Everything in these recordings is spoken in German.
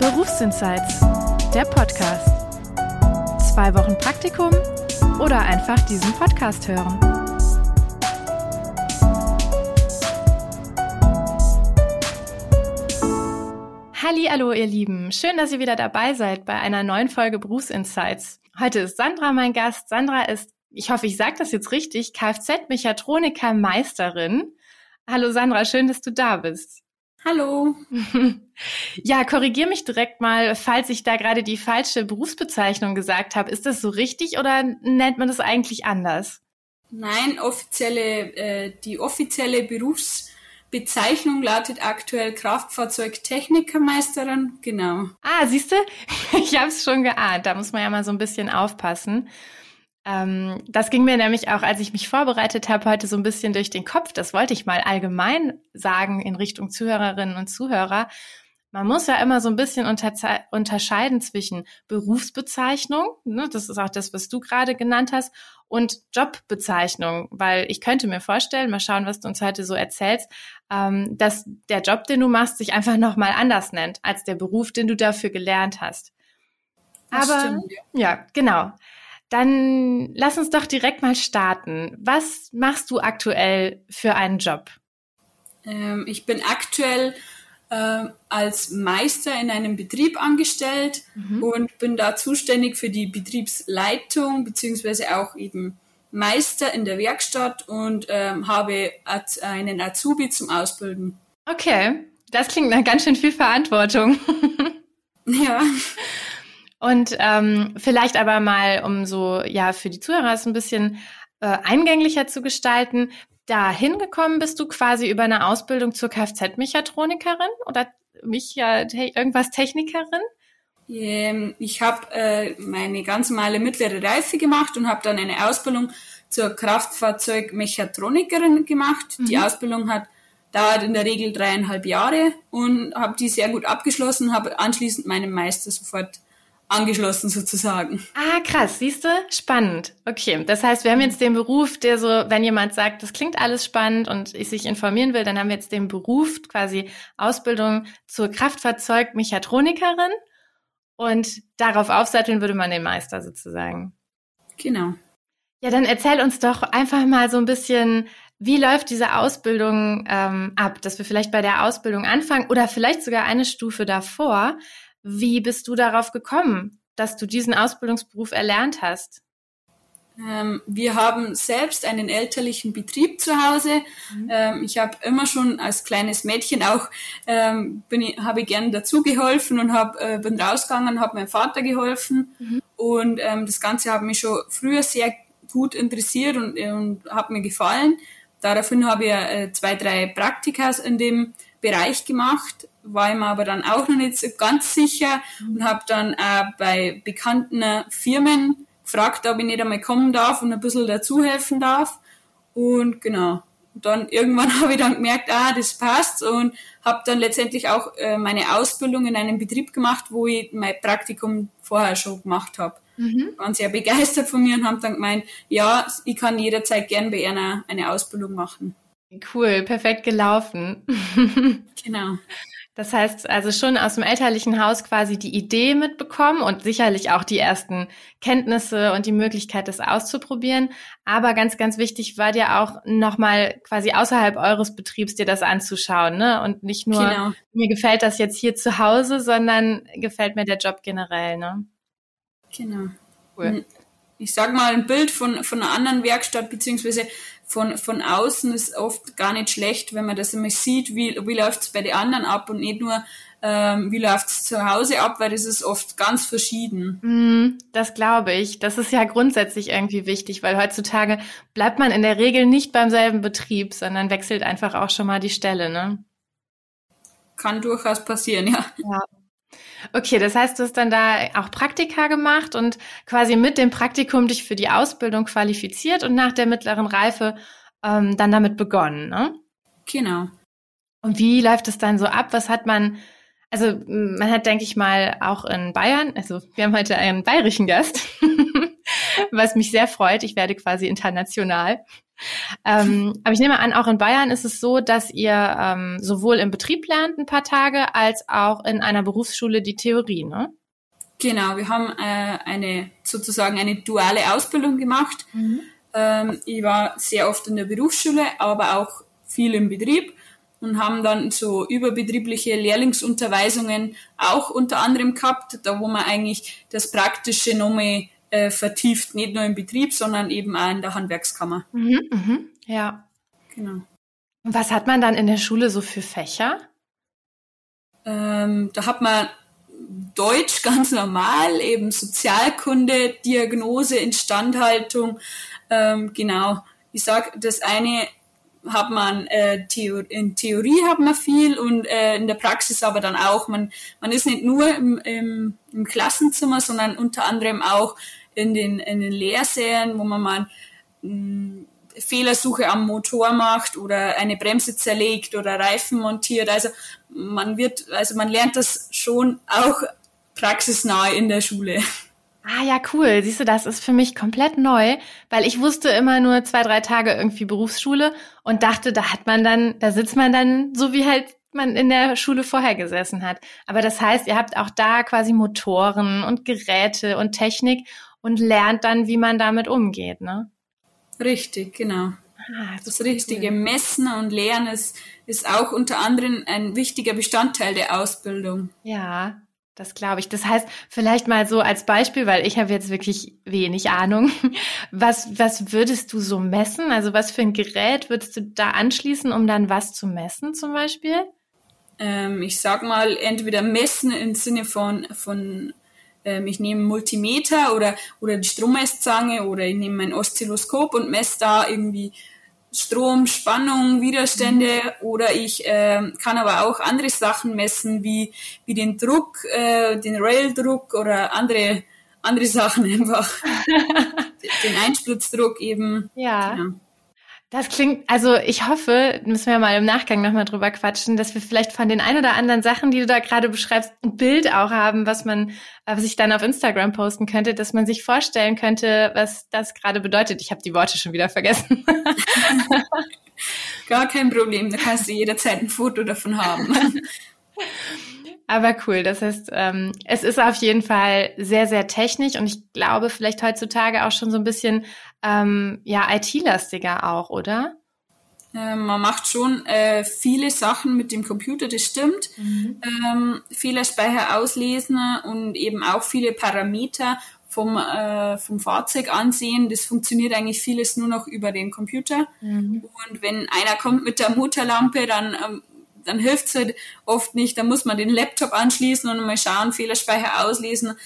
Berufsinsights, der Podcast. Zwei Wochen Praktikum oder einfach diesen Podcast hören. Hallo, ihr Lieben. Schön, dass ihr wieder dabei seid bei einer neuen Folge Berufsinsights. Heute ist Sandra mein Gast. Sandra ist, ich hoffe, ich sage das jetzt richtig, Kfz-Mechatroniker-Meisterin. Hallo Sandra, schön, dass du da bist. Hallo. Ja, korrigier mich direkt mal, falls ich da gerade die falsche Berufsbezeichnung gesagt habe. Ist das so richtig oder nennt man das eigentlich anders? Nein, offizielle, äh, die offizielle Berufsbezeichnung lautet aktuell Kraftfahrzeugtechnikermeisterin, genau. Ah, siehst du? Ich habe es schon geahnt. Da muss man ja mal so ein bisschen aufpassen. Ähm, das ging mir nämlich auch, als ich mich vorbereitet habe, heute so ein bisschen durch den Kopf. Das wollte ich mal allgemein sagen in Richtung Zuhörerinnen und Zuhörer. Man muss ja immer so ein bisschen unterscheiden zwischen Berufsbezeichnung, ne, das ist auch das, was du gerade genannt hast, und Jobbezeichnung, weil ich könnte mir vorstellen, mal schauen, was du uns heute so erzählst, ähm, dass der Job, den du machst, sich einfach nochmal anders nennt als der Beruf, den du dafür gelernt hast. Das Aber stimmt, ja. ja, genau. Dann lass uns doch direkt mal starten. Was machst du aktuell für einen Job? Ähm, ich bin aktuell äh, als Meister in einem Betrieb angestellt mhm. und bin da zuständig für die Betriebsleitung beziehungsweise auch eben Meister in der Werkstatt und ähm, habe einen Azubi zum Ausbilden. Okay, das klingt nach ganz schön viel Verantwortung. ja. Und ähm, vielleicht aber mal, um so ja für die Zuhörer es ein bisschen äh, eingänglicher zu gestalten, da hingekommen bist du quasi über eine Ausbildung zur Kfz-Mechatronikerin oder mich ja te irgendwas Technikerin? Ähm, ich habe äh, meine ganz normale mittlere Reife gemacht und habe dann eine Ausbildung zur Kraftfahrzeugmechatronikerin gemacht. Mhm. Die Ausbildung hat dauert in der Regel dreieinhalb Jahre und habe die sehr gut abgeschlossen, habe anschließend meinen Meister sofort angeschlossen sozusagen. Ah, krass, siehst du? Spannend. Okay, das heißt, wir haben jetzt den Beruf, der so, wenn jemand sagt, das klingt alles spannend und ich sich informieren will, dann haben wir jetzt den Beruf, quasi Ausbildung zur Kraftfahrzeugmechatronikerin und darauf aufsatteln würde man den Meister sozusagen. Genau. Ja, dann erzähl uns doch einfach mal so ein bisschen, wie läuft diese Ausbildung ähm, ab, dass wir vielleicht bei der Ausbildung anfangen oder vielleicht sogar eine Stufe davor. Wie bist du darauf gekommen, dass du diesen Ausbildungsberuf erlernt hast? Ähm, wir haben selbst einen elterlichen Betrieb zu Hause. Mhm. Ähm, ich habe immer schon als kleines Mädchen auch ähm, habe ich gern dazu geholfen und hab, äh, bin rausgegangen, habe meinem Vater geholfen mhm. und ähm, das Ganze hat mich schon früher sehr gut interessiert und, und hat mir gefallen. Daraufhin habe ich äh, zwei, drei Praktikas in dem Bereich gemacht war ich mir aber dann auch noch nicht so ganz sicher und habe dann äh, bei bekannten Firmen gefragt, ob ich nicht einmal kommen darf und ein bisschen dazu helfen darf. Und genau. Dann irgendwann habe ich dann gemerkt, ah, das passt und habe dann letztendlich auch äh, meine Ausbildung in einem Betrieb gemacht, wo ich mein Praktikum vorher schon gemacht habe. Mhm. Waren sehr begeistert von mir und haben dann gemeint, ja, ich kann jederzeit gern bei einer eine Ausbildung machen. Cool, perfekt gelaufen. genau. Das heißt also schon aus dem elterlichen Haus quasi die Idee mitbekommen und sicherlich auch die ersten Kenntnisse und die Möglichkeit, das auszuprobieren. Aber ganz, ganz wichtig war dir auch nochmal quasi außerhalb eures Betriebs dir das anzuschauen, ne? Und nicht nur, genau. mir gefällt das jetzt hier zu Hause, sondern gefällt mir der Job generell, ne? Genau. Cool. Ich sag mal, ein Bild von, von einer anderen Werkstatt beziehungsweise von, von außen ist oft gar nicht schlecht, wenn man das immer sieht, wie, wie läuft es bei den anderen ab und nicht nur, ähm, wie läuft es zu Hause ab, weil das ist oft ganz verschieden. Mm, das glaube ich. Das ist ja grundsätzlich irgendwie wichtig, weil heutzutage bleibt man in der Regel nicht beim selben Betrieb, sondern wechselt einfach auch schon mal die Stelle, ne? Kann durchaus passieren, ja. Ja. Okay, das heißt, du hast dann da auch Praktika gemacht und quasi mit dem Praktikum dich für die Ausbildung qualifiziert und nach der mittleren Reife ähm, dann damit begonnen, ne? Genau. Und wie läuft es dann so ab? Was hat man, also man hat, denke ich mal, auch in Bayern, also wir haben heute einen bayerischen Gast, was mich sehr freut. Ich werde quasi international. Ähm, aber ich nehme an, auch in Bayern ist es so, dass ihr ähm, sowohl im Betrieb lernt ein paar Tage, als auch in einer Berufsschule die Theorie, ne? Genau, wir haben äh, eine sozusagen eine duale Ausbildung gemacht. Mhm. Ähm, ich war sehr oft in der Berufsschule, aber auch viel im Betrieb und haben dann so überbetriebliche Lehrlingsunterweisungen auch unter anderem gehabt, da wo man eigentlich das Praktische nochmal äh, vertieft, nicht nur im Betrieb, sondern eben auch in der Handwerkskammer. Mhm, mhm, ja. Genau. Und was hat man dann in der Schule so für Fächer? Ähm, da hat man Deutsch ganz normal, eben Sozialkunde, Diagnose, Instandhaltung, ähm, genau. Ich sag, das eine hat man äh, Theor in Theorie hat man viel und äh, in der Praxis aber dann auch. Man, man ist nicht nur im, im, im Klassenzimmer, sondern unter anderem auch in den, in den Lehrsälen, wo man mal mh, hm, Fehlersuche am Motor macht oder eine Bremse zerlegt oder Reifen montiert. Also man wird, also man lernt das schon auch praxisnah in der Schule. Ah ja, cool. Siehst du, das ist für mich komplett neu, weil ich wusste immer nur zwei, drei Tage irgendwie Berufsschule und dachte, da hat man dann, da sitzt man dann so wie halt man in der Schule vorher gesessen hat. Aber das heißt, ihr habt auch da quasi Motoren und Geräte und Technik und lernt dann, wie man damit umgeht, ne? Richtig, genau. Ah, das, das richtige cool. Messen und Lernen ist, ist auch unter anderem ein wichtiger Bestandteil der Ausbildung. Ja, das glaube ich. Das heißt, vielleicht mal so als Beispiel, weil ich habe jetzt wirklich wenig Ahnung. Was, was würdest du so messen? Also was für ein Gerät würdest du da anschließen, um dann was zu messen zum Beispiel? Ähm, ich sag mal, entweder messen im Sinne von, von ähm, ich nehme Multimeter oder, oder die Strommesszange oder ich nehme mein Oszilloskop und messe da irgendwie Strom, Spannung, Widerstände mhm. oder ich äh, kann aber auch andere Sachen messen, wie, wie den Druck, äh, den Raildruck oder andere, andere Sachen einfach. den Einspritzdruck eben. Ja. ja. Das klingt, also ich hoffe, müssen wir mal im Nachgang nochmal drüber quatschen, dass wir vielleicht von den ein oder anderen Sachen, die du da gerade beschreibst, ein Bild auch haben, was man, was ich dann auf Instagram posten könnte, dass man sich vorstellen könnte, was das gerade bedeutet. Ich habe die Worte schon wieder vergessen. Gar kein Problem, da kannst du jederzeit ein Foto davon haben. Aber cool, das heißt, ähm, es ist auf jeden Fall sehr, sehr technisch und ich glaube vielleicht heutzutage auch schon so ein bisschen ähm, ja IT-lastiger auch, oder? Äh, man macht schon äh, viele Sachen mit dem Computer, das stimmt. Mhm. Ähm, Fehlerspeicher auslesen und eben auch viele Parameter vom, äh, vom Fahrzeug ansehen. Das funktioniert eigentlich vieles nur noch über den Computer. Mhm. Und wenn einer kommt mit der Motorlampe, dann ähm, dann hilft es halt oft nicht. Da muss man den Laptop anschließen und mal schauen, Fehlerspeicher auslesen,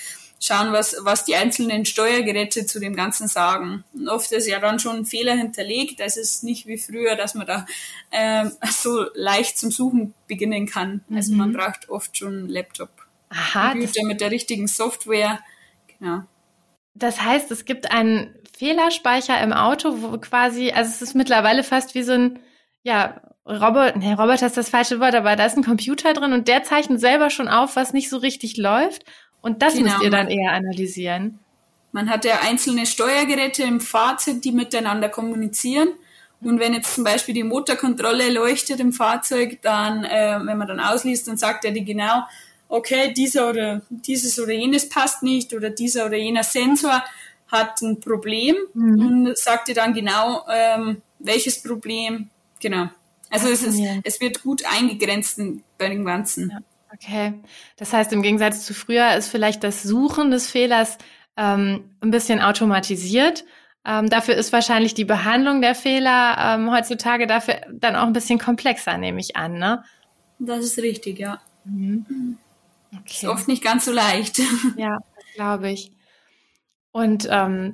schauen, was, was die einzelnen Steuergeräte zu dem Ganzen sagen. Und oft ist ja dann schon ein Fehler hinterlegt. Das ist nicht wie früher, dass man da ähm, so leicht zum Suchen beginnen kann. Mhm. Also man mhm. braucht oft schon einen Laptop. Aha, Computer mit der richtigen Software. Genau. Das heißt, es gibt einen Fehlerspeicher im Auto, wo quasi, also es ist mittlerweile fast wie so ein, ja, Robert, nee, Roboter ist das falsche Wort, aber da ist ein Computer drin und der zeichnet selber schon auf, was nicht so richtig läuft. Und das genau. müsst ihr dann eher analysieren. Man hat ja einzelne Steuergeräte im Fahrzeug, die miteinander kommunizieren. Und wenn jetzt zum Beispiel die Motorkontrolle leuchtet im Fahrzeug, dann, äh, wenn man dann ausliest, dann sagt er die genau, okay, dieser oder dieses oder jenes passt nicht oder dieser oder jener Sensor hat ein Problem mhm. und sagt dir dann genau, ähm, welches Problem, genau. Also es, ist, es wird gut eingegrenzt bei dem Ganzen. Ja, okay. Das heißt, im Gegensatz zu früher ist vielleicht das Suchen des Fehlers ähm, ein bisschen automatisiert. Ähm, dafür ist wahrscheinlich die Behandlung der Fehler ähm, heutzutage dafür dann auch ein bisschen komplexer, nehme ich an, ne? Das ist richtig, ja. Mhm. Okay. Ist oft nicht ganz so leicht. Ja, glaube ich. Und ähm,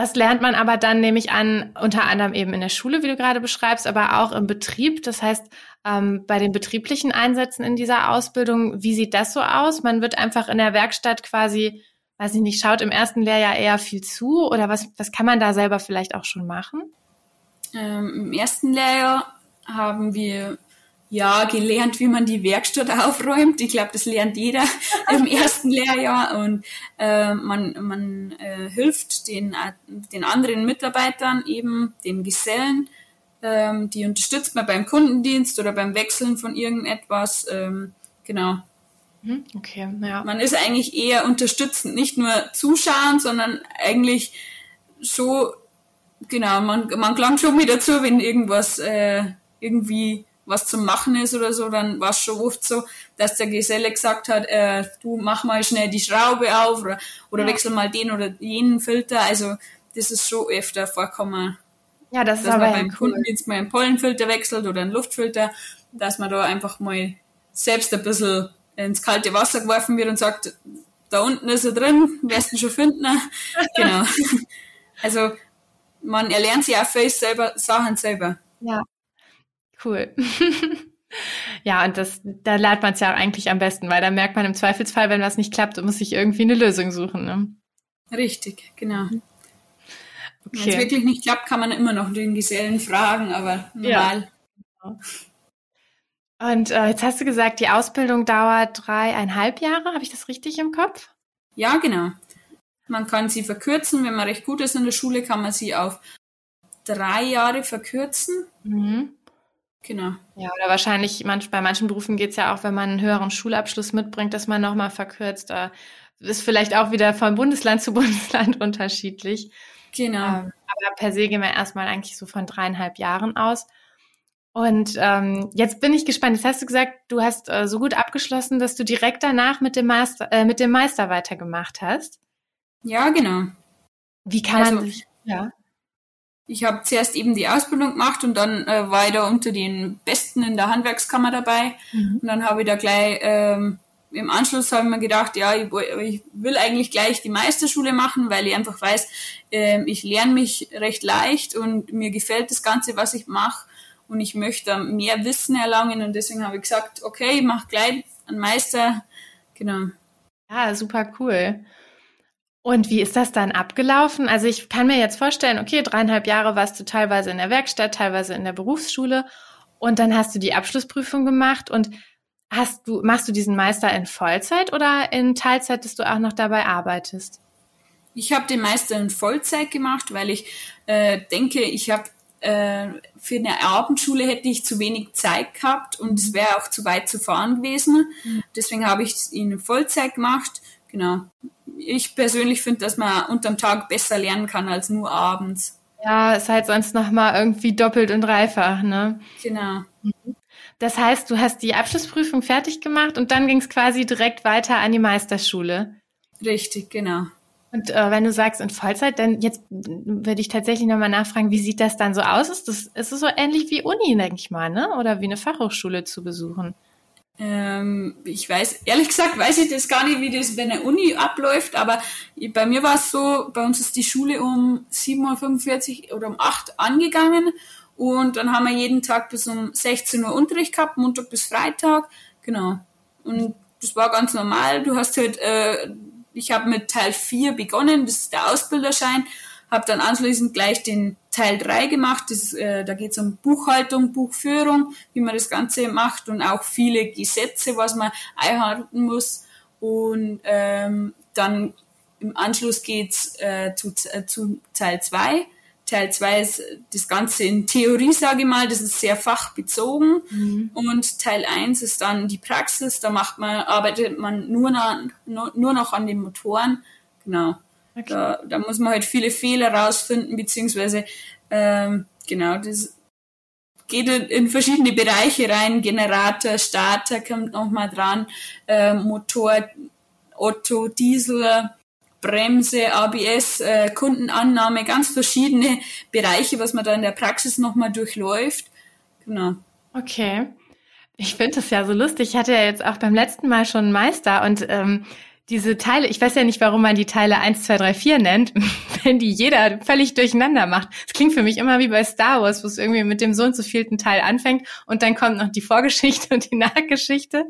das lernt man aber dann, nehme ich an, unter anderem eben in der Schule, wie du gerade beschreibst, aber auch im Betrieb. Das heißt, ähm, bei den betrieblichen Einsätzen in dieser Ausbildung, wie sieht das so aus? Man wird einfach in der Werkstatt quasi, weiß ich nicht, schaut im ersten Lehrjahr eher viel zu oder was, was kann man da selber vielleicht auch schon machen? Ähm, Im ersten Lehrjahr haben wir ja, gelernt, wie man die Werkstatt aufräumt. Ich glaube, das lernt jeder im ersten Lehrjahr und äh, man, man äh, hilft den, den anderen Mitarbeitern, eben den Gesellen, ähm, die unterstützt man beim Kundendienst oder beim Wechseln von irgendetwas. Ähm, genau. Mhm, okay, ja. Man ist eigentlich eher unterstützend, nicht nur zuschauen, sondern eigentlich so, genau, man, man klang schon mit dazu, wenn irgendwas äh, irgendwie was zum Machen ist oder so, dann war es schon oft so, dass der Geselle gesagt hat, äh, du mach mal schnell die Schraube auf oder, oder ja. wechsel mal den oder jenen Filter. Also das ist schon öfter vorkommen. Ja, das ist aber man beim cool. Kunden jetzt mal einen Pollenfilter wechselt oder einen Luftfilter, dass man da einfach mal selbst ein bisschen ins kalte Wasser geworfen wird und sagt, da unten ist er drin, wirst du schon finden. genau. Also man erlernt sich auch viel selber, Sachen selber. Ja, Cool. ja, und das, da lernt man es ja eigentlich am besten, weil da merkt man im Zweifelsfall, wenn was nicht klappt, muss ich irgendwie eine Lösung suchen. Ne? Richtig, genau. Okay. Wenn es wirklich nicht klappt, kann man immer noch den Gesellen fragen, aber normal. Ja. Und äh, jetzt hast du gesagt, die Ausbildung dauert dreieinhalb Jahre. Habe ich das richtig im Kopf? Ja, genau. Man kann sie verkürzen. Wenn man recht gut ist in der Schule, kann man sie auf drei Jahre verkürzen. Mhm. Genau. Ja, oder wahrscheinlich manch, bei manchen Berufen geht es ja auch, wenn man einen höheren Schulabschluss mitbringt, dass man nochmal verkürzt. Da ist vielleicht auch wieder von Bundesland zu Bundesland unterschiedlich. Genau. Ähm, aber per se gehen wir erstmal eigentlich so von dreieinhalb Jahren aus. Und ähm, jetzt bin ich gespannt. Jetzt hast du gesagt, du hast äh, so gut abgeschlossen, dass du direkt danach mit dem Master, äh, mit dem Meister weitergemacht hast. Ja, genau. Wie kann also, man sich, ja ich habe zuerst eben die Ausbildung gemacht und dann äh, war ich da unter den Besten in der Handwerkskammer dabei. Mhm. Und dann habe ich da gleich ähm, im Anschluss habe ich mir gedacht, ja, ich, ich, will eigentlich gleich die Meisterschule machen, weil ich einfach weiß, äh, ich lerne mich recht leicht und mir gefällt das Ganze, was ich mache und ich möchte mehr Wissen erlangen und deswegen habe ich gesagt, okay, ich mache gleich einen Meister. Genau. Ja, super cool. Und wie ist das dann abgelaufen? Also ich kann mir jetzt vorstellen, okay, dreieinhalb Jahre warst du teilweise in der Werkstatt, teilweise in der Berufsschule und dann hast du die Abschlussprüfung gemacht und hast du, machst du diesen Meister in Vollzeit oder in Teilzeit, dass du auch noch dabei arbeitest? Ich habe den Meister in Vollzeit gemacht, weil ich äh, denke, ich habe äh, für eine Abendschule hätte ich zu wenig Zeit gehabt und es wäre auch zu weit zu fahren gewesen. Mhm. Deswegen habe ich ihn in Vollzeit gemacht. Genau ich persönlich finde, dass man unterm Tag besser lernen kann als nur abends. Ja, ist halt sonst nochmal irgendwie doppelt und dreifach, ne? Genau. Das heißt, du hast die Abschlussprüfung fertig gemacht und dann ging es quasi direkt weiter an die Meisterschule. Richtig, genau. Und äh, wenn du sagst in Vollzeit, dann jetzt würde ich tatsächlich nochmal nachfragen, wie sieht das dann so aus? Ist das, ist das so ähnlich wie Uni, denke ich mal, ne? Oder wie eine Fachhochschule zu besuchen? Ähm, ich weiß, ehrlich gesagt, weiß ich das gar nicht, wie das bei der Uni abläuft, aber bei mir war es so, bei uns ist die Schule um 7.45 Uhr oder um 8 Uhr angegangen und dann haben wir jeden Tag bis um 16 Uhr Unterricht gehabt, Montag bis Freitag, genau. Und das war ganz normal. Du hast halt, äh, ich habe mit Teil 4 begonnen, das ist der Ausbilderschein, habe dann anschließend gleich den Teil 3 gemacht. Das, äh, da geht es um Buchhaltung, Buchführung, wie man das Ganze macht und auch viele Gesetze, was man einhalten muss. Und ähm, dann im Anschluss geht's äh, zu, äh, zu Teil 2. Teil 2 ist das Ganze in Theorie, sage ich mal, das ist sehr fachbezogen. Mhm. Und Teil 1 ist dann die Praxis, da macht man, arbeitet man nur, noch, nur noch an den Motoren. Genau. Okay. Da, da muss man halt viele Fehler rausfinden, beziehungsweise ähm, genau, das geht in verschiedene Bereiche rein. Generator, Starter kommt nochmal dran, äh, Motor, Otto, Diesel, Bremse, ABS, äh, Kundenannahme, ganz verschiedene Bereiche, was man da in der Praxis nochmal durchläuft. Genau. Okay. Ich finde das ja so lustig. Ich hatte ja jetzt auch beim letzten Mal schon einen Meister und ähm, diese Teile, ich weiß ja nicht, warum man die Teile 1, 2, 3, 4 nennt, wenn die jeder völlig durcheinander macht. Es klingt für mich immer wie bei Star Wars, wo es irgendwie mit dem so und so vielten Teil anfängt und dann kommt noch die Vorgeschichte und die Nachgeschichte.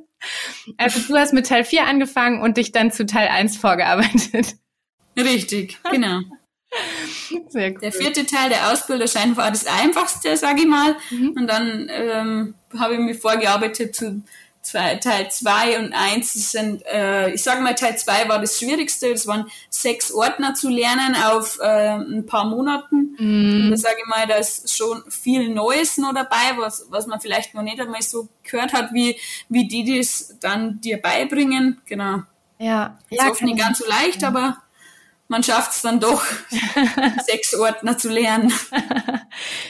Also du hast mit Teil 4 angefangen und dich dann zu Teil 1 vorgearbeitet. Richtig, genau. Cool. Der vierte Teil der Ausbilderschein war das einfachste, sage ich mal. Mhm. Und dann ähm, habe ich mich vorgearbeitet zu zwei, Teil 2 und 1 sind, äh, ich sage mal, Teil 2 war das Schwierigste. Das waren sechs Ordner zu lernen auf äh, ein paar Monaten. Mm. Und da sage ich mal, da ist schon viel Neues noch dabei, was, was man vielleicht noch nicht einmal so gehört hat, wie, wie die das dann dir beibringen. Genau. Ja. Ist ja, oft nicht ganz so leicht, aber man schafft es dann doch, sechs Ordner zu lernen.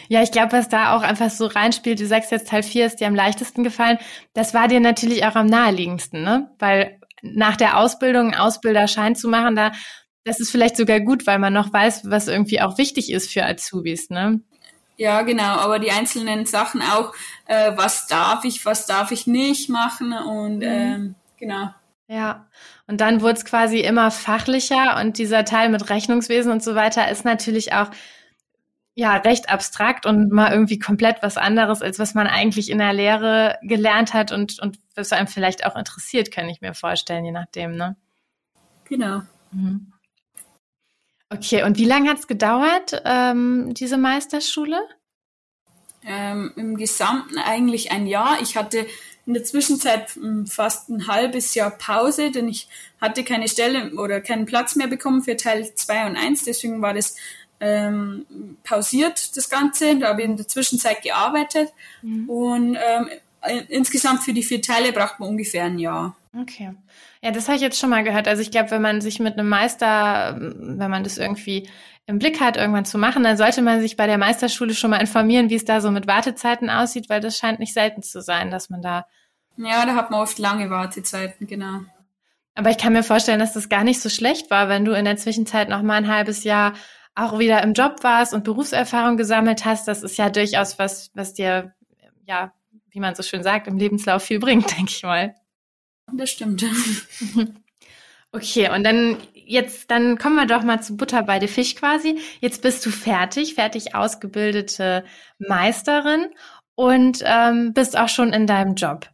ja, ich glaube, was da auch einfach so reinspielt, du sagst jetzt Teil 4 ist dir am leichtesten gefallen, das war dir natürlich auch am naheliegendsten, ne? Weil nach der Ausbildung einen Ausbilderschein zu machen, da das ist vielleicht sogar gut, weil man noch weiß, was irgendwie auch wichtig ist für Azubis, ne? Ja, genau, aber die einzelnen Sachen auch, äh, was darf ich, was darf ich nicht machen und mhm. ähm, genau. Ja, und dann wurde es quasi immer fachlicher und dieser Teil mit Rechnungswesen und so weiter ist natürlich auch ja recht abstrakt und mal irgendwie komplett was anderes, als was man eigentlich in der Lehre gelernt hat und, und was einem vielleicht auch interessiert, kann ich mir vorstellen, je nachdem, ne? Genau. Mhm. Okay, und wie lange hat es gedauert, ähm, diese Meisterschule? Ähm, Im Gesamten eigentlich ein Jahr. Ich hatte in der Zwischenzeit hm, fast ein halbes Jahr Pause, denn ich hatte keine Stelle oder keinen Platz mehr bekommen für Teil 2 und 1. Deswegen war das ähm, pausiert, das Ganze. Da habe ich in der Zwischenzeit gearbeitet. Mhm. Und ähm, insgesamt für die vier Teile braucht man ungefähr ein Jahr. Okay. Ja, das habe ich jetzt schon mal gehört. Also ich glaube, wenn man sich mit einem Meister, wenn man das irgendwie im Blick hat, irgendwann zu machen, dann sollte man sich bei der Meisterschule schon mal informieren, wie es da so mit Wartezeiten aussieht, weil das scheint nicht selten zu sein, dass man da ja, da hat man oft lange Wartezeiten, genau. Aber ich kann mir vorstellen, dass das gar nicht so schlecht war, wenn du in der Zwischenzeit noch mal ein halbes Jahr auch wieder im Job warst und Berufserfahrung gesammelt hast. Das ist ja durchaus was, was dir, ja, wie man so schön sagt, im Lebenslauf viel bringt, denke ich mal. Das stimmt. Okay, und dann jetzt, dann kommen wir doch mal zu Butter bei der Fisch quasi. Jetzt bist du fertig, fertig ausgebildete Meisterin und ähm, bist auch schon in deinem Job.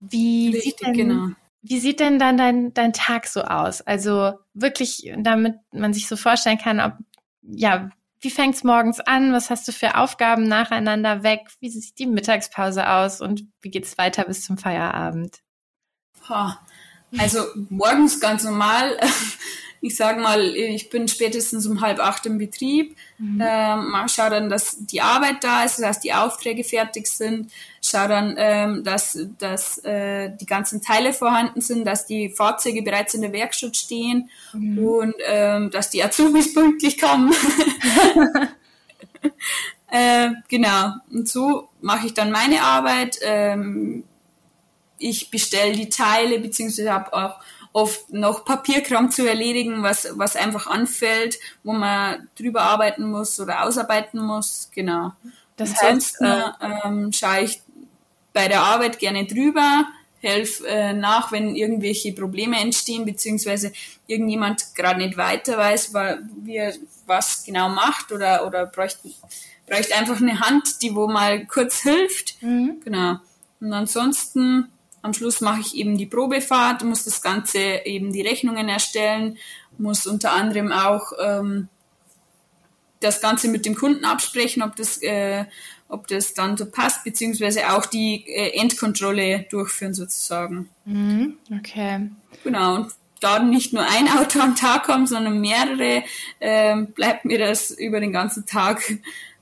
Wie Richtig, sieht denn, genau. Wie sieht denn dann dein, dein Tag so aus? Also wirklich, damit man sich so vorstellen kann, ob, ja, wie fängt's morgens an? Was hast du für Aufgaben nacheinander weg? Wie sieht die Mittagspause aus? Und wie geht's weiter bis zum Feierabend? Also morgens ganz normal ich sage mal, ich bin spätestens um halb acht im Betrieb, mhm. ähm, schaue dann, dass die Arbeit da ist, dass die Aufträge fertig sind, schaue dann, ähm, dass, dass äh, die ganzen Teile vorhanden sind, dass die Fahrzeuge bereits in der Werkstatt stehen mhm. und ähm, dass die Azubis pünktlich kommen. äh, genau, und so mache ich dann meine Arbeit. Ähm, ich bestelle die Teile, beziehungsweise habe auch oft noch Papierkram zu erledigen, was, was einfach anfällt, wo man drüber arbeiten muss oder ausarbeiten muss. Genau. Das Ansonsten heißt, äh, ähm, schaue ich bei der Arbeit gerne drüber, helfe äh, nach, wenn irgendwelche Probleme entstehen, beziehungsweise irgendjemand gerade nicht weiter weiß, wie er was genau macht oder, oder bräuchte, bräuchte einfach eine Hand, die wo mal kurz hilft. Mhm. Genau. Und ansonsten am Schluss mache ich eben die Probefahrt, muss das Ganze eben die Rechnungen erstellen, muss unter anderem auch ähm, das Ganze mit dem Kunden absprechen, ob das, äh, ob das dann so passt, beziehungsweise auch die äh, Endkontrolle durchführen sozusagen. Mhm, okay. Genau. Und da nicht nur ein Auto am Tag kommt, sondern mehrere, äh, bleibt mir das über den ganzen Tag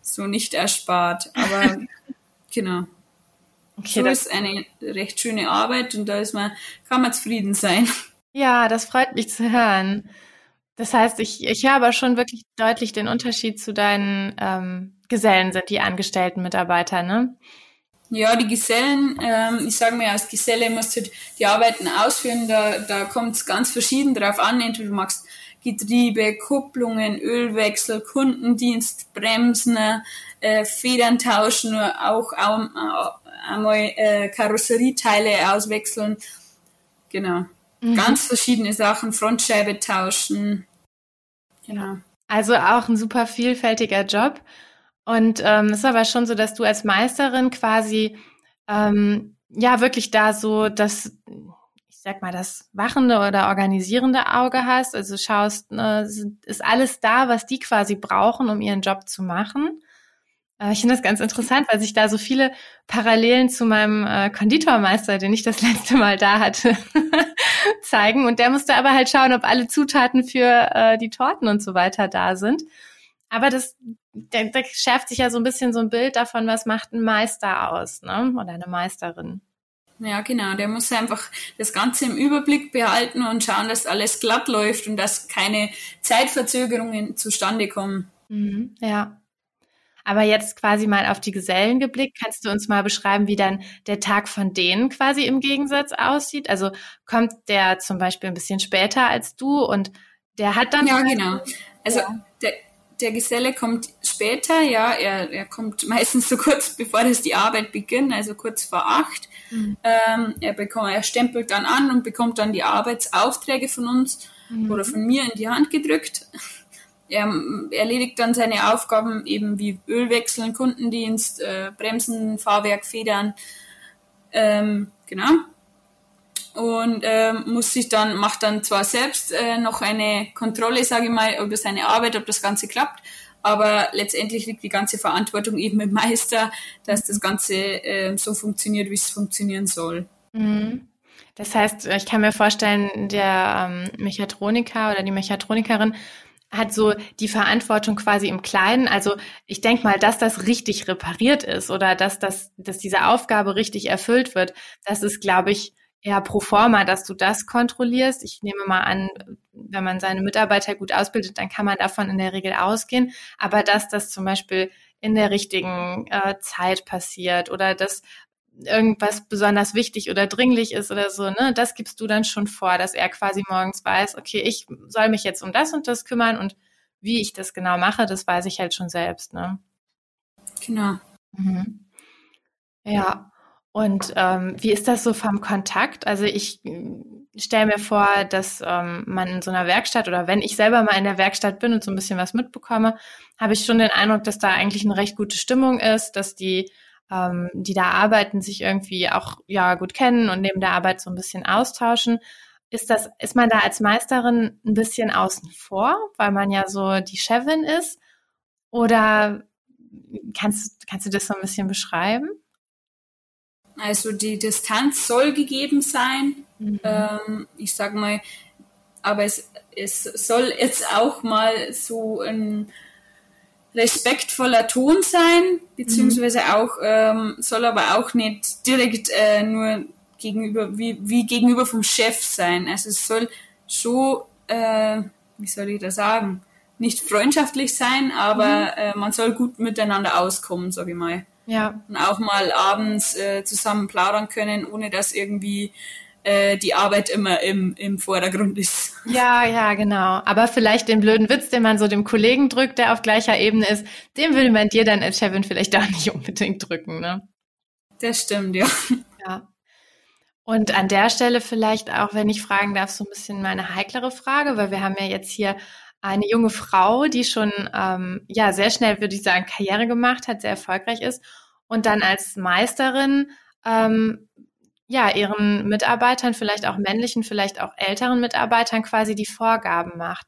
so nicht erspart. Aber genau. Okay, so ist eine recht schöne Arbeit und da ist man, kann man zufrieden sein. Ja, das freut mich zu hören. Das heißt, ich, ich höre aber schon wirklich deutlich den Unterschied zu deinen ähm, Gesellen, sind die angestellten Mitarbeiter, ne? Ja, die Gesellen, ähm, ich sage mir, als Geselle musst du die Arbeiten ausführen, da, da kommt es ganz verschieden drauf an. Entweder du machst Getriebe, Kupplungen, Ölwechsel, Kundendienst, Bremsen, äh, Federn tauschen, auch, auch einmal äh, Karosserieteile auswechseln. Genau. Mhm. Ganz verschiedene Sachen, Frontscheibe tauschen. Genau. Also auch ein super vielfältiger Job. Und ähm, ist aber schon so, dass du als Meisterin quasi ähm, ja wirklich da so das, ich sag mal, das wachende oder organisierende Auge hast, also schaust, ne, ist alles da, was die quasi brauchen, um ihren Job zu machen. Äh, ich finde das ganz interessant, weil sich da so viele Parallelen zu meinem äh, Konditormeister, den ich das letzte Mal da hatte, zeigen. Und der musste aber halt schauen, ob alle Zutaten für äh, die Torten und so weiter da sind. Aber das, da, da schärft sich ja so ein bisschen so ein Bild davon, was macht ein Meister aus, ne? Oder eine Meisterin. Ja, genau. Der muss einfach das Ganze im Überblick behalten und schauen, dass alles glatt läuft und dass keine Zeitverzögerungen zustande kommen. Mhm, ja. Aber jetzt quasi mal auf die Gesellen geblickt, kannst du uns mal beschreiben, wie dann der Tag von denen quasi im Gegensatz aussieht? Also kommt der zum Beispiel ein bisschen später als du und der hat dann. Ja, genau. Also ja. der, der Geselle kommt später, ja, er, er kommt meistens so kurz bevor das die Arbeit beginnt, also kurz vor acht. Mhm. Ähm, er bekommt, er stempelt dann an und bekommt dann die Arbeitsaufträge von uns mhm. oder von mir in die Hand gedrückt. Er erledigt dann seine Aufgaben eben wie Ölwechseln, Kundendienst, äh, Bremsen, Fahrwerk, Federn, ähm, genau. Und ähm, muss sich dann, macht dann zwar selbst äh, noch eine Kontrolle, sage ich mal, über seine Arbeit, ob das Ganze klappt, aber letztendlich liegt die ganze Verantwortung eben im Meister, dass das Ganze äh, so funktioniert, wie es funktionieren soll. Mhm. Das heißt, ich kann mir vorstellen, der ähm, Mechatroniker oder die Mechatronikerin hat so die Verantwortung quasi im Kleinen. Also ich denke mal, dass das richtig repariert ist oder dass das, dass diese Aufgabe richtig erfüllt wird, das ist, glaube ich, eher pro forma, dass du das kontrollierst. Ich nehme mal an, wenn man seine Mitarbeiter gut ausbildet, dann kann man davon in der Regel ausgehen. Aber dass das zum Beispiel in der richtigen äh, Zeit passiert oder dass irgendwas besonders wichtig oder dringlich ist oder so, ne, das gibst du dann schon vor, dass er quasi morgens weiß, okay, ich soll mich jetzt um das und das kümmern und wie ich das genau mache, das weiß ich halt schon selbst, ne? Genau. Mhm. Ja. Und ähm, wie ist das so vom Kontakt? Also ich stelle mir vor, dass ähm, man in so einer Werkstatt oder wenn ich selber mal in der Werkstatt bin und so ein bisschen was mitbekomme, habe ich schon den Eindruck, dass da eigentlich eine recht gute Stimmung ist, dass die ähm, die da arbeiten, sich irgendwie auch ja gut kennen und neben der Arbeit so ein bisschen austauschen. Ist das, ist man da als Meisterin ein bisschen außen vor, weil man ja so die Chefin ist? Oder kannst, kannst du das so ein bisschen beschreiben? Also die Distanz soll gegeben sein. Mhm. Ähm, ich sag mal, aber es, es soll jetzt auch mal so ein respektvoller Ton sein, beziehungsweise mhm. auch, ähm, soll aber auch nicht direkt äh, nur gegenüber, wie, wie gegenüber vom Chef sein. Also es soll schon, äh, wie soll ich das sagen, nicht freundschaftlich sein, aber mhm. äh, man soll gut miteinander auskommen, sage ich mal. Ja. Und auch mal abends äh, zusammen plaudern können, ohne dass irgendwie die Arbeit immer im, im Vordergrund ist. Ja, ja, genau. Aber vielleicht den blöden Witz, den man so dem Kollegen drückt, der auf gleicher Ebene ist, den will man dir dann als Chefin vielleicht auch nicht unbedingt drücken, ne? Das stimmt, ja. Ja. Und an der Stelle vielleicht auch, wenn ich fragen darf, so ein bisschen meine heiklere Frage, weil wir haben ja jetzt hier eine junge Frau, die schon ähm, ja sehr schnell, würde ich sagen, Karriere gemacht hat, sehr erfolgreich ist und dann als Meisterin ähm, ja, ihren Mitarbeitern, vielleicht auch männlichen, vielleicht auch älteren Mitarbeitern quasi die Vorgaben macht.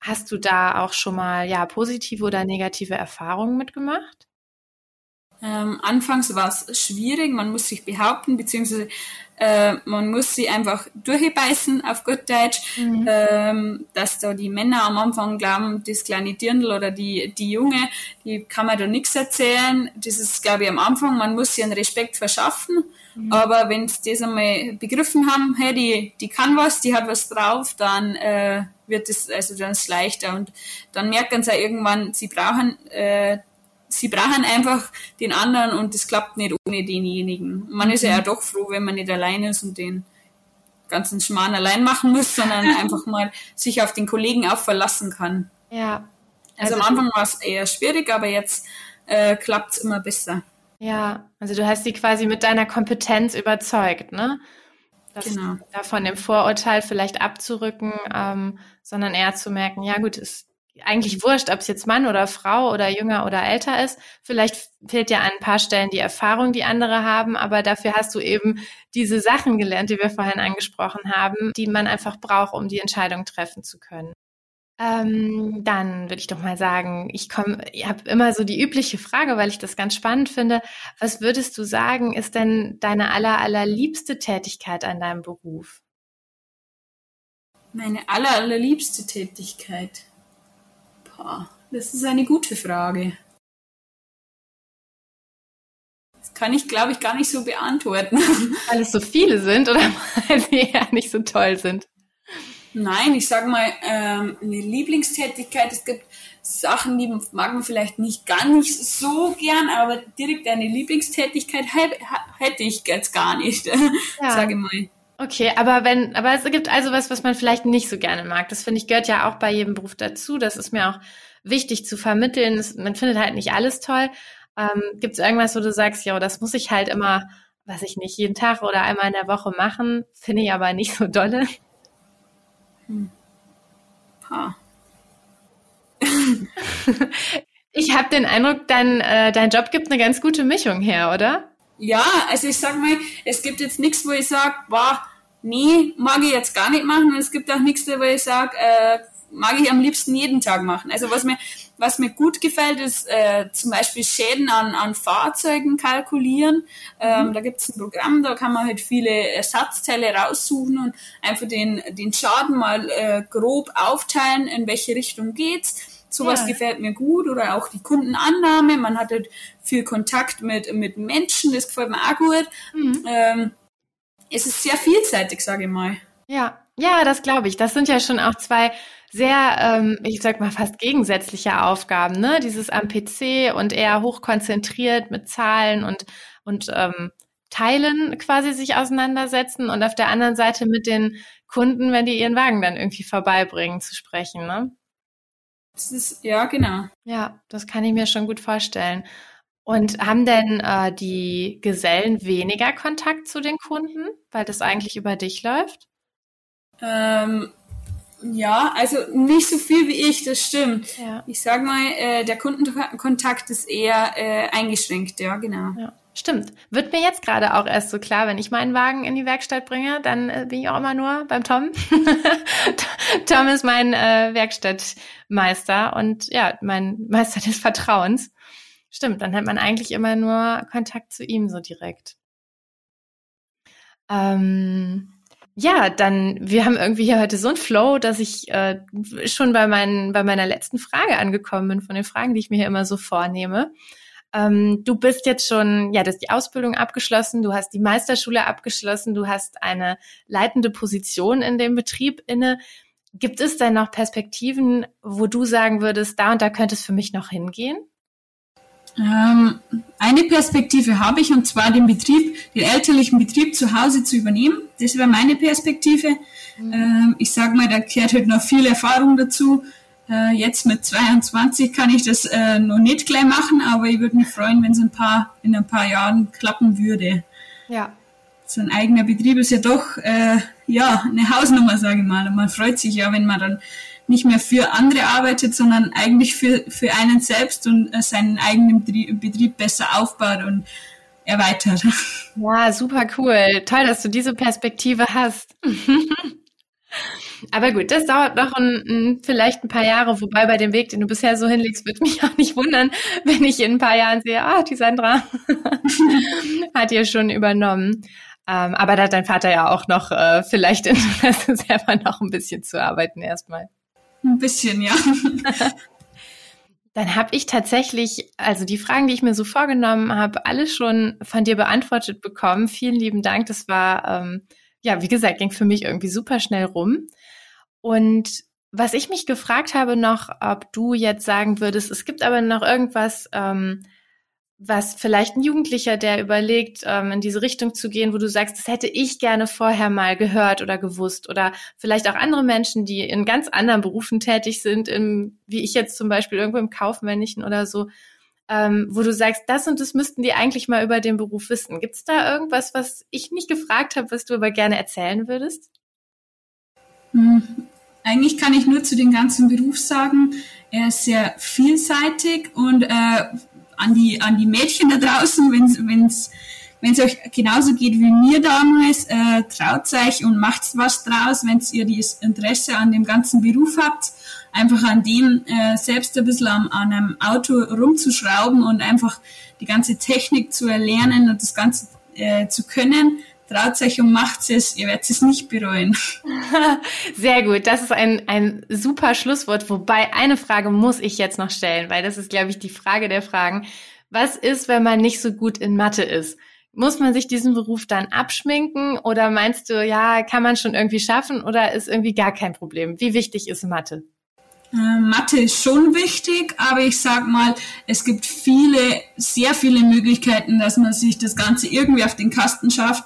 Hast du da auch schon mal ja positive oder negative Erfahrungen mitgemacht? Ähm, anfangs war es schwierig, man muss sich behaupten, beziehungsweise äh, man muss sie einfach durchbeißen auf gut Deutsch, mhm. ähm, dass da die Männer am Anfang glauben, das kleine Dirndl oder die, die Junge, die kann man da nichts erzählen. Das ist, glaube ich, am Anfang, man muss sie einen Respekt verschaffen. Mhm. Aber wenn sie das einmal begriffen haben, hey, die, die kann was, die hat was drauf, dann äh, wird es also dann ist leichter und dann merken sie auch irgendwann, sie brauchen äh, sie brauchen einfach den anderen und das klappt nicht ohne denjenigen. Man ist ja, mhm. doch froh, wenn man nicht allein ist und den ganzen Schmarrn allein machen muss, sondern einfach mal sich auf den Kollegen auch verlassen kann. Ja. Also, also am Anfang war es eher schwierig, aber jetzt äh, klappt es immer besser. Ja, also du hast sie quasi mit deiner Kompetenz überzeugt, ne? Das, genau. Da von dem Vorurteil vielleicht abzurücken, ähm, sondern eher zu merken, ja gut, es eigentlich wurscht, ob es jetzt Mann oder Frau oder jünger oder älter ist. Vielleicht fehlt ja an ein paar Stellen die Erfahrung, die andere haben, aber dafür hast du eben diese Sachen gelernt, die wir vorhin angesprochen haben, die man einfach braucht, um die Entscheidung treffen zu können. Ähm, dann würde ich doch mal sagen, ich komme, ich habe immer so die übliche Frage, weil ich das ganz spannend finde. Was würdest du sagen, ist denn deine aller, allerliebste Tätigkeit an deinem Beruf? Meine aller, allerliebste Tätigkeit. Das ist eine gute Frage. Das kann ich, glaube ich, gar nicht so beantworten. Weil es so viele sind oder weil sie ja nicht so toll sind? Nein, ich sage mal, ähm, eine Lieblingstätigkeit. Es gibt Sachen, die mag man vielleicht nicht ganz so gern, aber direkt eine Lieblingstätigkeit hätte ich jetzt gar nicht, ja. sage mal. Okay, aber wenn, aber es gibt also was, was man vielleicht nicht so gerne mag. Das finde ich gehört ja auch bei jedem Beruf dazu. Das ist mir auch wichtig zu vermitteln. man findet halt nicht alles toll. Ähm, gibt es irgendwas, wo du sagst, ja, das muss ich halt immer, was ich nicht, jeden Tag oder einmal in der Woche machen, finde ich aber nicht so dolle. Hm. Ha. ich habe den Eindruck, dein, äh, dein Job gibt eine ganz gute Mischung her, oder? Ja, also ich sag mal, es gibt jetzt nichts, wo ich sage, boah, nee, mag ich jetzt gar nicht machen. Und es gibt auch nichts, wo ich sage, äh, mag ich am liebsten jeden Tag machen. Also was mir, was mir gut gefällt, ist äh, zum Beispiel Schäden an, an Fahrzeugen kalkulieren. Ähm, mhm. Da gibt es ein Programm, da kann man halt viele Ersatzteile raussuchen und einfach den, den Schaden mal äh, grob aufteilen, in welche Richtung geht's. Sowas ja. gefällt mir gut oder auch die Kundenannahme. Man hat halt viel Kontakt mit, mit Menschen, das gefällt mir auch gut. Mhm. Ähm, es ist sehr vielseitig, sage ich mal. Ja, ja, das glaube ich. Das sind ja schon auch zwei sehr, ähm, ich sag mal, fast gegensätzliche Aufgaben, ne? Dieses am PC und eher hochkonzentriert mit Zahlen und, und ähm, Teilen quasi sich auseinandersetzen und auf der anderen Seite mit den Kunden, wenn die ihren Wagen dann irgendwie vorbeibringen, zu sprechen, ne? Das ist, ja, genau. Ja, das kann ich mir schon gut vorstellen. Und haben denn äh, die Gesellen weniger Kontakt zu den Kunden, weil das eigentlich über dich läuft? Ähm, ja, also nicht so viel wie ich, das stimmt. Ja. Ich sag mal, äh, der Kundenkontakt ist eher äh, eingeschränkt, ja, genau. Ja. Stimmt. Wird mir jetzt gerade auch erst so klar, wenn ich meinen Wagen in die Werkstatt bringe, dann äh, bin ich auch immer nur beim Tom. Tom ist mein äh, Werkstattmeister und ja, mein Meister des Vertrauens. Stimmt, dann hat man eigentlich immer nur Kontakt zu ihm so direkt. Ähm, ja, dann, wir haben irgendwie hier heute so einen Flow, dass ich äh, schon bei, meinen, bei meiner letzten Frage angekommen bin, von den Fragen, die ich mir hier immer so vornehme. Ähm, du bist jetzt schon, ja, du hast die Ausbildung abgeschlossen, du hast die Meisterschule abgeschlossen, du hast eine leitende Position in dem Betrieb inne. Gibt es denn noch Perspektiven, wo du sagen würdest, da und da könnte es für mich noch hingehen? Ähm, eine Perspektive habe ich und zwar den Betrieb, den elterlichen Betrieb zu Hause zu übernehmen. Das wäre meine Perspektive. Mhm. Ähm, ich sage mal, da gehört halt noch viel Erfahrung dazu. Äh, jetzt mit 22 kann ich das äh, noch nicht gleich machen, aber ich würde mich freuen, wenn es ein paar, in ein paar Jahren klappen würde. Ja. So ein eigener Betrieb ist ja doch äh, ja eine Hausnummer, sage ich mal. Und man freut sich ja, wenn man dann nicht mehr für andere arbeitet, sondern eigentlich für, für einen selbst und äh, seinen eigenen Betrieb besser aufbaut und erweitert. Ja, super cool. Toll, dass du diese Perspektive hast. Aber gut, das dauert noch ein, ein, vielleicht ein paar Jahre, wobei bei dem Weg, den du bisher so hinlegst, wird mich auch nicht wundern, wenn ich in ein paar Jahren sehe, ah, die Sandra hat ihr schon übernommen. Ähm, aber da hat dein Vater ja auch noch äh, vielleicht Interesse, selber noch ein bisschen zu arbeiten erstmal. Ein bisschen, ja. Dann habe ich tatsächlich, also die Fragen, die ich mir so vorgenommen habe, alle schon von dir beantwortet bekommen. Vielen lieben Dank. Das war, ähm, ja, wie gesagt, ging für mich irgendwie super schnell rum. Und was ich mich gefragt habe noch, ob du jetzt sagen würdest, es gibt aber noch irgendwas, ähm, was vielleicht ein Jugendlicher, der überlegt, ähm, in diese Richtung zu gehen, wo du sagst, das hätte ich gerne vorher mal gehört oder gewusst oder vielleicht auch andere Menschen, die in ganz anderen Berufen tätig sind, im, wie ich jetzt zum Beispiel irgendwo im Kaufmännischen oder so, ähm, wo du sagst, das und das müssten die eigentlich mal über den Beruf wissen. Gibt es da irgendwas, was ich nicht gefragt habe, was du aber gerne erzählen würdest? Hm, eigentlich kann ich nur zu dem ganzen Beruf sagen, er ist sehr vielseitig und äh, an die an die Mädchen da draußen, wenn es wenn es euch genauso geht wie mir damals, äh, traut euch und macht was draus, wenn ihr das Interesse an dem ganzen Beruf habt, einfach an dem äh, selbst ein bisschen an, an einem Auto rumzuschrauben und einfach die ganze Technik zu erlernen und das Ganze äh, zu können, traut euch und macht es, ihr werdet es nicht bereuen. Sehr gut, das ist ein, ein super Schlusswort, wobei eine Frage muss ich jetzt noch stellen, weil das ist, glaube ich, die Frage der Fragen. Was ist, wenn man nicht so gut in Mathe ist? Muss man sich diesen Beruf dann abschminken oder meinst du, ja, kann man schon irgendwie schaffen oder ist irgendwie gar kein Problem? Wie wichtig ist Mathe? Äh, Mathe ist schon wichtig, aber ich sag mal, es gibt viele, sehr viele Möglichkeiten, dass man sich das Ganze irgendwie auf den Kasten schafft.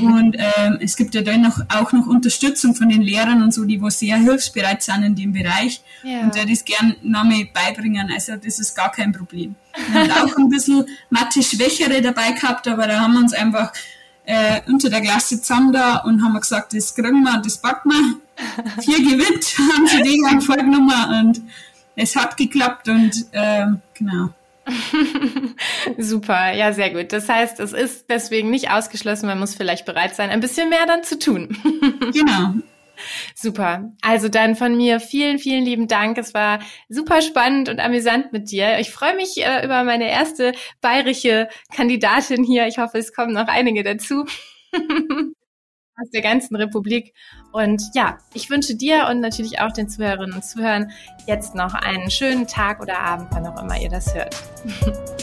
Und ähm, es gibt ja dann noch, auch noch Unterstützung von den Lehrern und so, die wo sehr hilfsbereit sind in dem Bereich ja. und der das gern Name beibringen. Also das ist gar kein Problem. Wir haben auch ein bisschen Mathe-Schwächere dabei gehabt, aber da haben wir uns einfach äh, unter der Klasse zusammen da und haben gesagt, das kriegen wir, das packen wir. Vier gewinnt, haben sie die dann vollgenommen und es hat geklappt und äh, genau. Super, ja, sehr gut. Das heißt, es ist deswegen nicht ausgeschlossen, man muss vielleicht bereit sein, ein bisschen mehr dann zu tun. genau, Super. Also dann von mir vielen, vielen lieben Dank. Es war super spannend und amüsant mit dir. Ich freue mich äh, über meine erste bayerische Kandidatin hier. Ich hoffe, es kommen noch einige dazu. Aus der ganzen Republik. Und ja, ich wünsche dir und natürlich auch den Zuhörerinnen und Zuhörern jetzt noch einen schönen Tag oder Abend, wann auch immer ihr das hört.